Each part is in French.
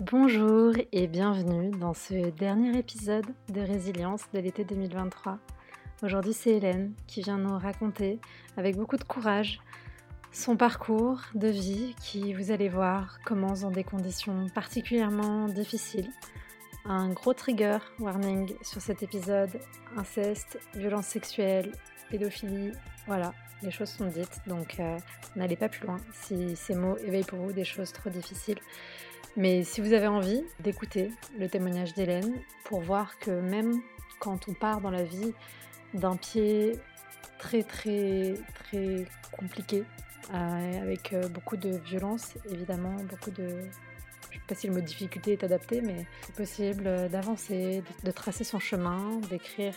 Bonjour et bienvenue dans ce dernier épisode de Résilience de l'été 2023. Aujourd'hui c'est Hélène qui vient nous raconter avec beaucoup de courage son parcours de vie qui, vous allez voir, commence dans des conditions particulièrement difficiles. Un gros trigger warning sur cet épisode, inceste, violence sexuelle, pédophilie, voilà, les choses sont dites, donc euh, n'allez pas plus loin si ces mots éveillent pour vous des choses trop difficiles. Mais si vous avez envie d'écouter le témoignage d'Hélène pour voir que même quand on part dans la vie d'un pied très très très compliqué, euh, avec euh, beaucoup de violence évidemment, beaucoup de... Je ne sais pas si le mot difficulté est adapté, mais c'est possible d'avancer, de, tracer son chemin, d'écrire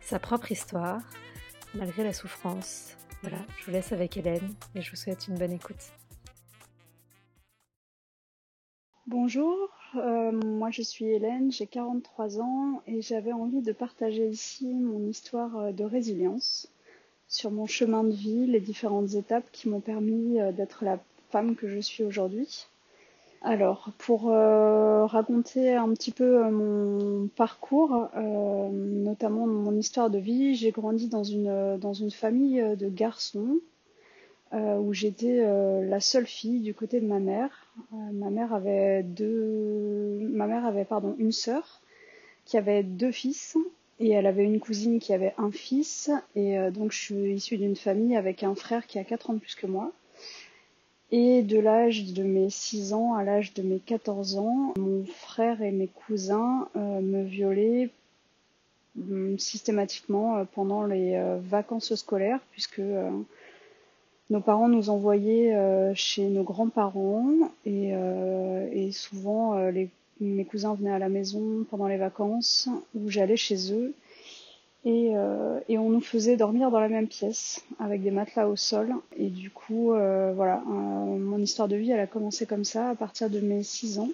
sa propre histoire, malgré la souffrance. Voilà, je vous laisse avec Hélène et je vous souhaite une bonne écoute. Bonjour, euh, moi je suis Hélène, j'ai 43 ans et j'avais envie de partager ici mon histoire euh, de résilience sur mon chemin de vie, les différentes étapes qui m'ont permis euh, d'être la femme que je suis aujourd'hui. Alors, pour euh, raconter un petit peu euh, mon parcours, euh, notamment mon histoire de vie, j'ai grandi dans une, dans une famille de garçons où j'étais la seule fille du côté de ma mère. ma mère avait deux, ma mère avait pardon une sœur qui avait deux fils et elle avait une cousine qui avait un fils et donc je suis issue d'une famille avec un frère qui a 4 ans de plus que moi. Et de l'âge de mes 6 ans à l'âge de mes 14 ans, mon frère et mes cousins euh, me violaient mm, systématiquement euh, pendant les euh, vacances scolaires, puisque nos parents nous envoyaient chez nos grands-parents et, souvent mes cousins venaient à la maison pendant les vacances où j'allais chez eux euh, et, on nous faisait dormir dans la même pièce avec des matelas au sol. Et du coup, euh, voilà, euh, mon histoire de vie, elle a commencé comme ça à partir de mes 6 ans.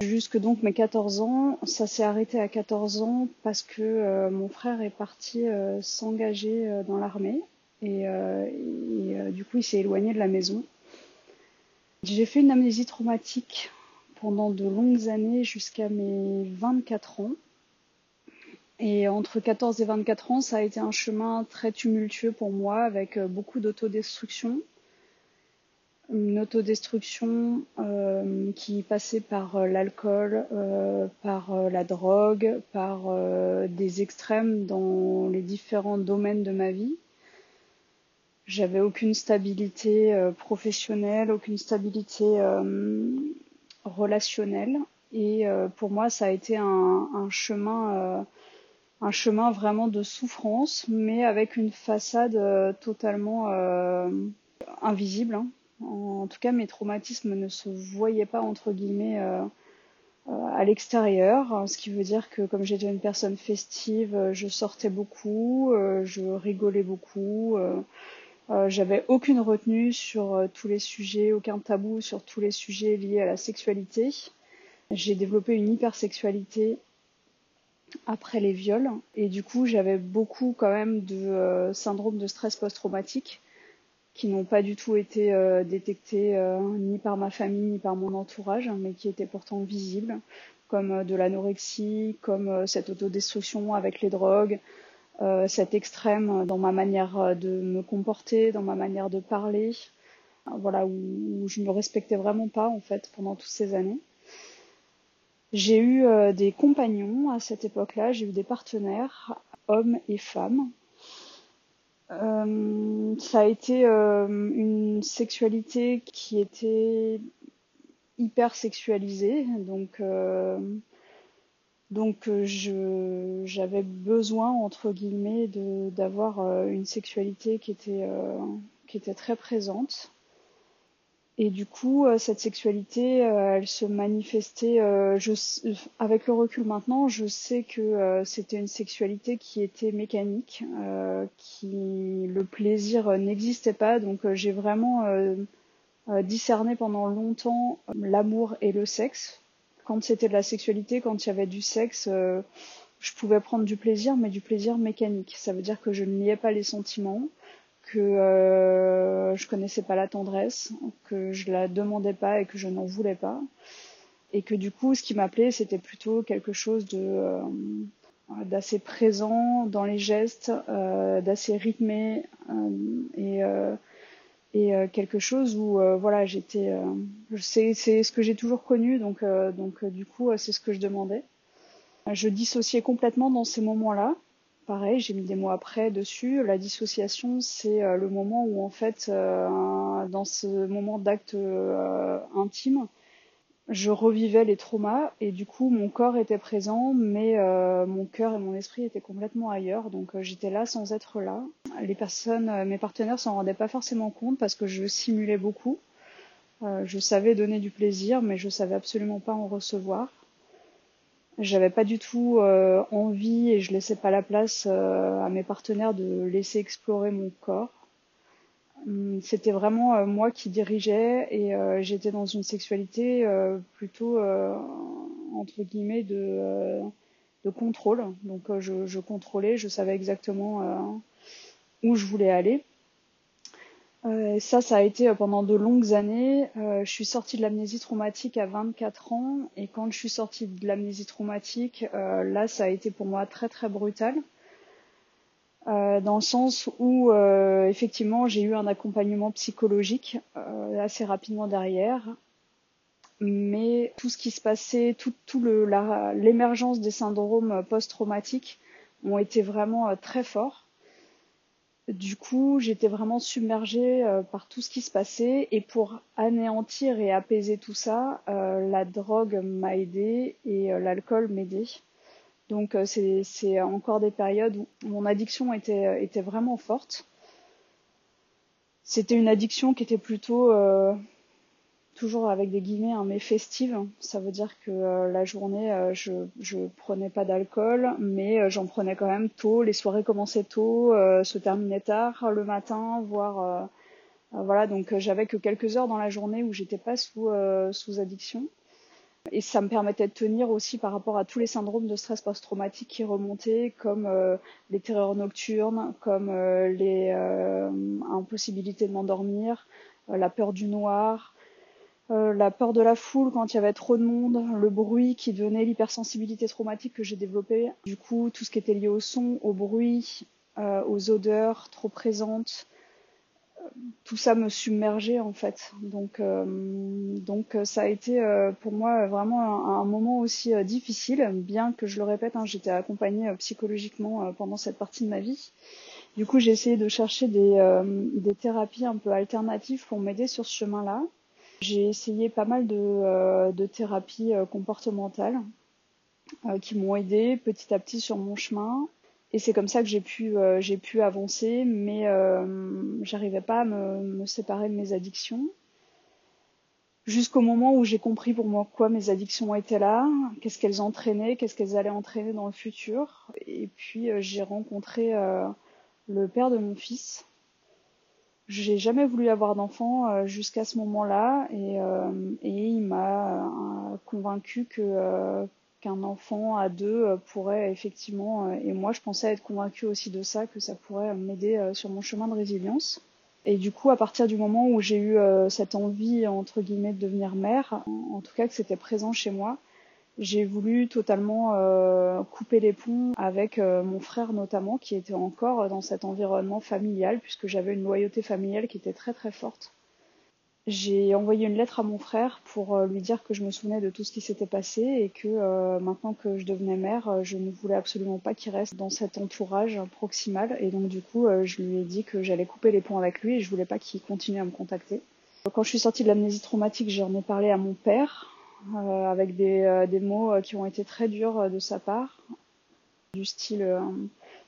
Jusque donc mes 14 ans, ça s'est arrêté à 14 ans parce que mon frère est parti s'engager dans l'armée et, et du coup il s'est éloigné de la maison. J'ai fait une amnésie traumatique pendant de longues années jusqu'à mes 24 ans. Et entre 14 et 24 ans, ça a été un chemin très tumultueux pour moi, avec euh, beaucoup d'autodestruction. Une autodestruction euh, qui passait par euh, l'alcool, par la drogue, par des extrêmes dans les différents domaines de ma vie. J'avais aucune stabilité professionnelle, aucune stabilité relationnelle. Et pour moi, ça a été un, un chemin un chemin vraiment de souffrance, mais avec une façade euh, totalement euh, invisible. Hein. En, tout cas, mes traumatismes ne se voyaient pas entre guillemets euh, à l'extérieur, ce qui veut dire que comme j'étais une personne festive, je sortais beaucoup, je rigolais beaucoup. j'avais aucune retenue sur tous les sujets, aucun tabou sur tous les sujets liés à la sexualité. J'ai développé une hypersexualité après les viols. Et du coup, j'avais beaucoup quand même de euh, syndrome de stress post-traumatique qui n'ont pas du tout été euh, détectés euh, ni par ma famille ni par mon entourage, mais qui étaient pourtant visibles, comme de l'anorexie, comme cette autodestruction avec les drogues, cet extrême dans ma manière de me comporter, dans ma manière de parler, voilà, où, où je me respectais vraiment pas en fait pendant toutes ces années. J'ai eu euh, des compagnons à cette époque-là, j'ai eu des partenaires, hommes et femmes. Euh, ça a été euh, une sexualité qui était hyper sexualisée, donc donc j'avais besoin entre guillemets d'avoir une sexualité qui était qui était très présente et du coup, euh, cette sexualité, euh, elle se manifestait. Euh, avec le recul maintenant, je sais que c'était une sexualité qui était mécanique, qui le plaisir n'existait pas. Donc, j'ai vraiment discerné pendant longtemps l'amour et le sexe. Quand c'était de la sexualité, quand il y avait du sexe, je pouvais prendre du plaisir, mais du plaisir mécanique. Ça veut dire que je ne liais pas les sentiments que euh, je connaissais pas la tendresse, que je la demandais pas et que je n'en voulais pas. et que du coup, ce qui m'appelait, c'était plutôt quelque chose de d'assez présent dans les gestes, d'assez rythmé et et quelque chose où voilà j'étais c'est c'est ce que j'ai toujours connu donc donc du coup c'est ce que je demandais je dissociais complètement dans ces moments-là pareil j'ai mis des mots après dessus. La dissociation c'est le moment où en fait dans ce moment d'acte intime je revivais les traumas et du coup mon corps était présent mais euh, mon cœur et mon esprit étaient complètement ailleurs. Donc euh, j'étais là sans être là. Les personnes euh, mes partenaires s'en rendaient pas forcément compte parce que je simulais beaucoup. Je savais donner du plaisir mais je savais absolument pas en recevoir j'avais pas du tout envie et je laissais pas la place à mes partenaires de laisser explorer mon corps Hum, c'était vraiment euh, moi qui dirigeais et euh, j'étais dans une sexualité euh, plutôt entre guillemets de, de contrôle. Donc je, je, contrôlais, je savais exactement où je voulais aller. Euh, ça, ça a été pendant de longues années. Euh, je suis sortie de l'amnésie traumatique à 24 ans et quand je suis sortie de l'amnésie traumatique, euh, là, ça a été pour moi très très brutal. Euh, dans le sens où euh, effectivement j'ai eu un accompagnement psychologique euh, assez rapidement derrière, mais tout ce qui se passait, tout, tout l'émergence des syndromes post-traumatiques ont été vraiment très forts. Du coup, j'étais vraiment submergée par tout ce qui se passait et pour anéantir et apaiser tout ça, la drogue m'a aidé et l'alcool m'aidait. Donc euh, c'est encore des périodes où mon addiction était, était vraiment forte. C'était une addiction qui était plutôt, euh, toujours avec des guillemets, hein, mais festive. Ça veut dire que euh, la journée, je, je prenais pas d'alcool, mais j'en prenais quand même tôt. Les soirées commençaient tôt, se terminaient tard le matin, voire voilà. Donc j'avais que quelques heures dans la journée où j'étais pas sous, sous addiction. Et ça me permettait de tenir aussi par rapport à tous les syndromes de stress post-traumatique qui remontaient, comme euh, les terreurs nocturnes, comme euh, les euh, impossibilités de m'endormir, la peur du noir, la peur de la foule quand il y avait trop de monde, le bruit qui donnait l'hypersensibilité traumatique que j'ai développée. Du coup, tout ce qui était lié au son, au bruit, aux odeurs trop présentes, tout ça me submergeait en fait. Donc, euh, donc ça a été euh, pour moi vraiment un, moment aussi euh, difficile, bien que je le répète, hein, j'étais accompagnée psychologiquement pendant cette partie de ma vie. Du coup, j'ai essayé de chercher des, des, thérapies un peu alternatives pour m'aider sur ce chemin-là. J'ai essayé pas mal de, de thérapies comportementales qui m'ont aidé petit à petit sur mon chemin. Et c'est comme ça que j'ai pu, euh, j'ai pu avancer, mais euh, j'arrivais pas à me, séparer de mes addictions. Jusqu'au moment où j'ai compris pour moi quoi mes addictions étaient là, qu'est-ce qu'elles entraînaient, qu'est-ce qu'elles allaient entraîner dans le futur. Et puis euh, j'ai rencontré le père de mon fils. J'ai jamais voulu avoir d'enfant jusqu'à ce moment-là, et, et il m'a convaincu que qu'un enfant à deux euh, pourrait effectivement, euh, et moi je pensais être convaincue aussi de ça, que ça pourrait m'aider euh, sur mon chemin de résilience. Et du coup, à partir du moment où j'ai eu cette envie, entre guillemets, de devenir mère, en tout cas que c'était présent chez moi, j'ai voulu totalement couper les ponts avec mon frère notamment, qui était encore dans cet environnement familial, puisque j'avais une loyauté familiale qui était très très forte. J'ai envoyé une lettre à mon frère pour euh, lui dire que je me souvenais de tout ce qui s'était passé et que euh, maintenant que je devenais mère, euh, je ne voulais absolument pas qu'il reste dans cet entourage proximal. Et donc du coup, je lui ai dit que j'allais couper les ponts avec lui et je voulais pas qu'il continue à me contacter. Quand je suis sortie de l'amnésie traumatique, j'en ai parlé à mon père avec des, des, mots qui ont été très durs de sa part, du style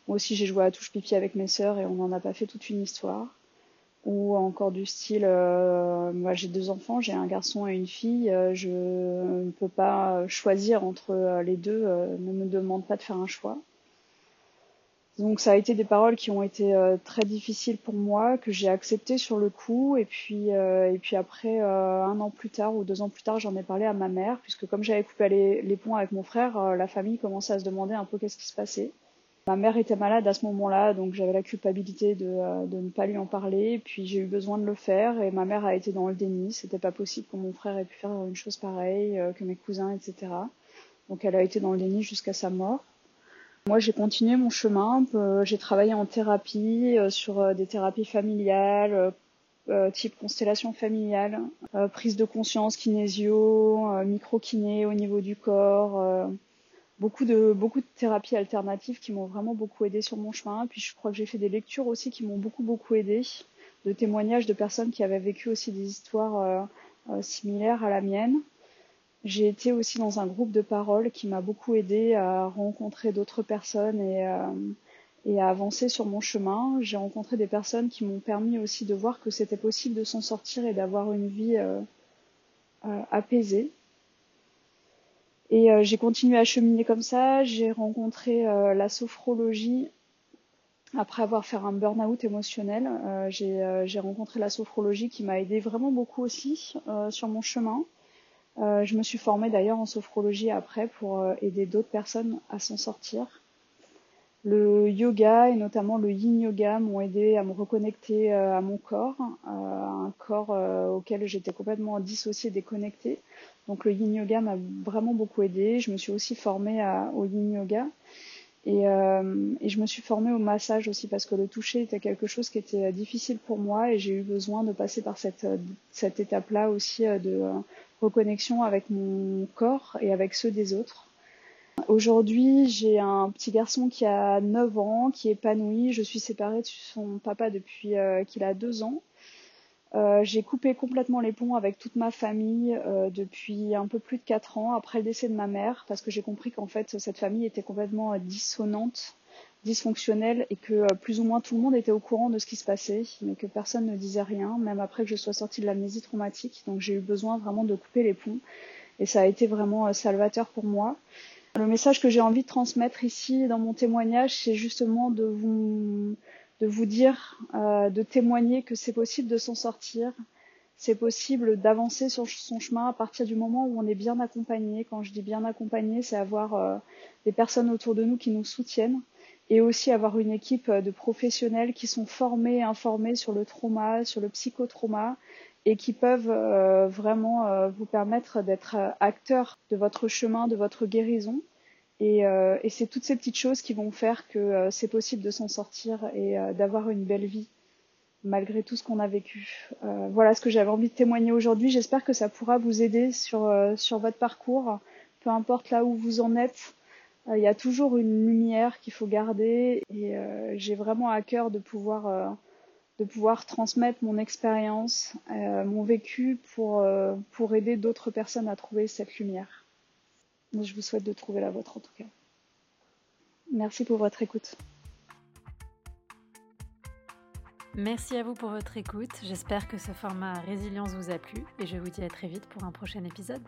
moi aussi j'ai joué à touche pipi avec mes sœurs et on n'en a pas fait toute une histoire ou encore du style euh, moi j'ai deux enfants, j'ai un garçon et une fille, euh, je ne peux pas choisir entre euh, les deux, ne me demande pas de faire un choix. Donc ça a été des paroles qui ont été très difficiles pour moi, que j'ai acceptées sur le coup, et puis et puis après un an plus tard ou deux ans plus tard, j'en ai parlé à ma mère, puisque comme j'avais coupé les, les, ponts avec mon frère, la famille commençait à se demander un peu qu'est-ce qui se passait. Ma mère était malade à ce moment-là, donc j'avais la culpabilité de, euh, de, ne pas lui en parler. Puis j'ai eu besoin de le faire et ma mère a été dans le déni. C'était pas possible que mon frère ait pu faire une chose pareille, euh, que mes cousins, etc. Donc elle a été dans le déni jusqu'à sa mort. Moi, j'ai continué mon chemin. Euh, j'ai travaillé en thérapie, sur des thérapies familiales, type constellation familiale, prise de conscience, kinésio, micro-kiné au niveau du corps beaucoup de beaucoup de thérapies alternatives qui m'ont vraiment beaucoup aidé sur mon chemin. Puis je crois que j'ai fait des lectures aussi qui m'ont beaucoup beaucoup aidé, de témoignages de personnes qui avaient vécu aussi des histoires euh, euh, similaires à la mienne. J'ai été aussi dans un groupe de parole qui m'a beaucoup aidé à rencontrer d'autres personnes et, euh, et à avancer sur mon chemin. J'ai rencontré des personnes qui m'ont permis aussi de voir que c'était possible de s'en sortir et d'avoir une vie apaisée. Et euh, j'ai continué à cheminer comme ça. J'ai rencontré euh, la sophrologie après avoir fait un burn-out émotionnel. Euh, j'ai rencontré la sophrologie qui m'a aidé vraiment beaucoup aussi sur mon chemin. Je me suis formée d'ailleurs en sophrologie après pour aider d'autres personnes à s'en sortir. Le yoga et notamment le yin yoga m'ont aidé à me reconnecter à mon corps, un corps auquel j'étais complètement dissociée, déconnectée. Donc le yin yoga m'a vraiment beaucoup aidé. Je me suis aussi formée au yin yoga. Euh, et, je me suis formée au massage aussi parce que le toucher était quelque chose qui était difficile pour moi et j'ai eu besoin de passer par cette, cette étape-là aussi euh, de euh, reconnexion avec mon corps et avec ceux des autres. Aujourd'hui, j'ai un petit garçon qui a 9 ans, qui est épanoui. Je suis séparée de son papa depuis qu'il a 2 ans. Euh, j'ai coupé complètement les ponts avec toute ma famille euh, depuis un peu plus de 4 ans après le décès de ma mère parce que j'ai compris qu'en fait cette famille était complètement euh, dissonante, dysfonctionnelle et que plus ou moins tout le monde était au courant de ce qui se passait mais que personne ne disait rien même après que je sois sortie de l'amnésie traumatique donc j'ai eu besoin vraiment de couper les ponts et ça a été vraiment salvateur pour moi. Le message que j'ai envie de transmettre ici dans mon témoignage c'est justement de vous de vous dire, euh, de témoigner que c'est possible de s'en sortir, c'est possible d'avancer sur son chemin à partir du moment où on est bien accompagné. Quand je dis bien accompagné, c'est avoir euh, des personnes autour de nous qui nous soutiennent et aussi avoir une équipe de professionnels qui sont formés informés sur le trauma, sur le psychotrauma et qui peuvent euh, vraiment vous permettre d'être acteur de votre chemin, de votre guérison euh, et, c'est toutes ces petites choses qui vont faire que euh, c'est possible de s'en sortir et euh, d'avoir une belle vie malgré tout ce qu'on a vécu. voilà ce que j'avais envie de témoigner aujourd'hui. J'espère que ça pourra vous aider sur, votre parcours, peu importe là où vous en êtes. Il y a toujours une lumière qu'il faut garder et j'ai vraiment à cœur de pouvoir, de pouvoir transmettre mon expérience, mon vécu pour, pour aider d'autres personnes à trouver cette lumière. Je vous souhaite de trouver la vôtre en tout cas. Merci pour votre écoute. Merci à vous pour votre écoute. J'espère que ce format résilience vous a plu et je vous dis à très vite pour un prochain épisode.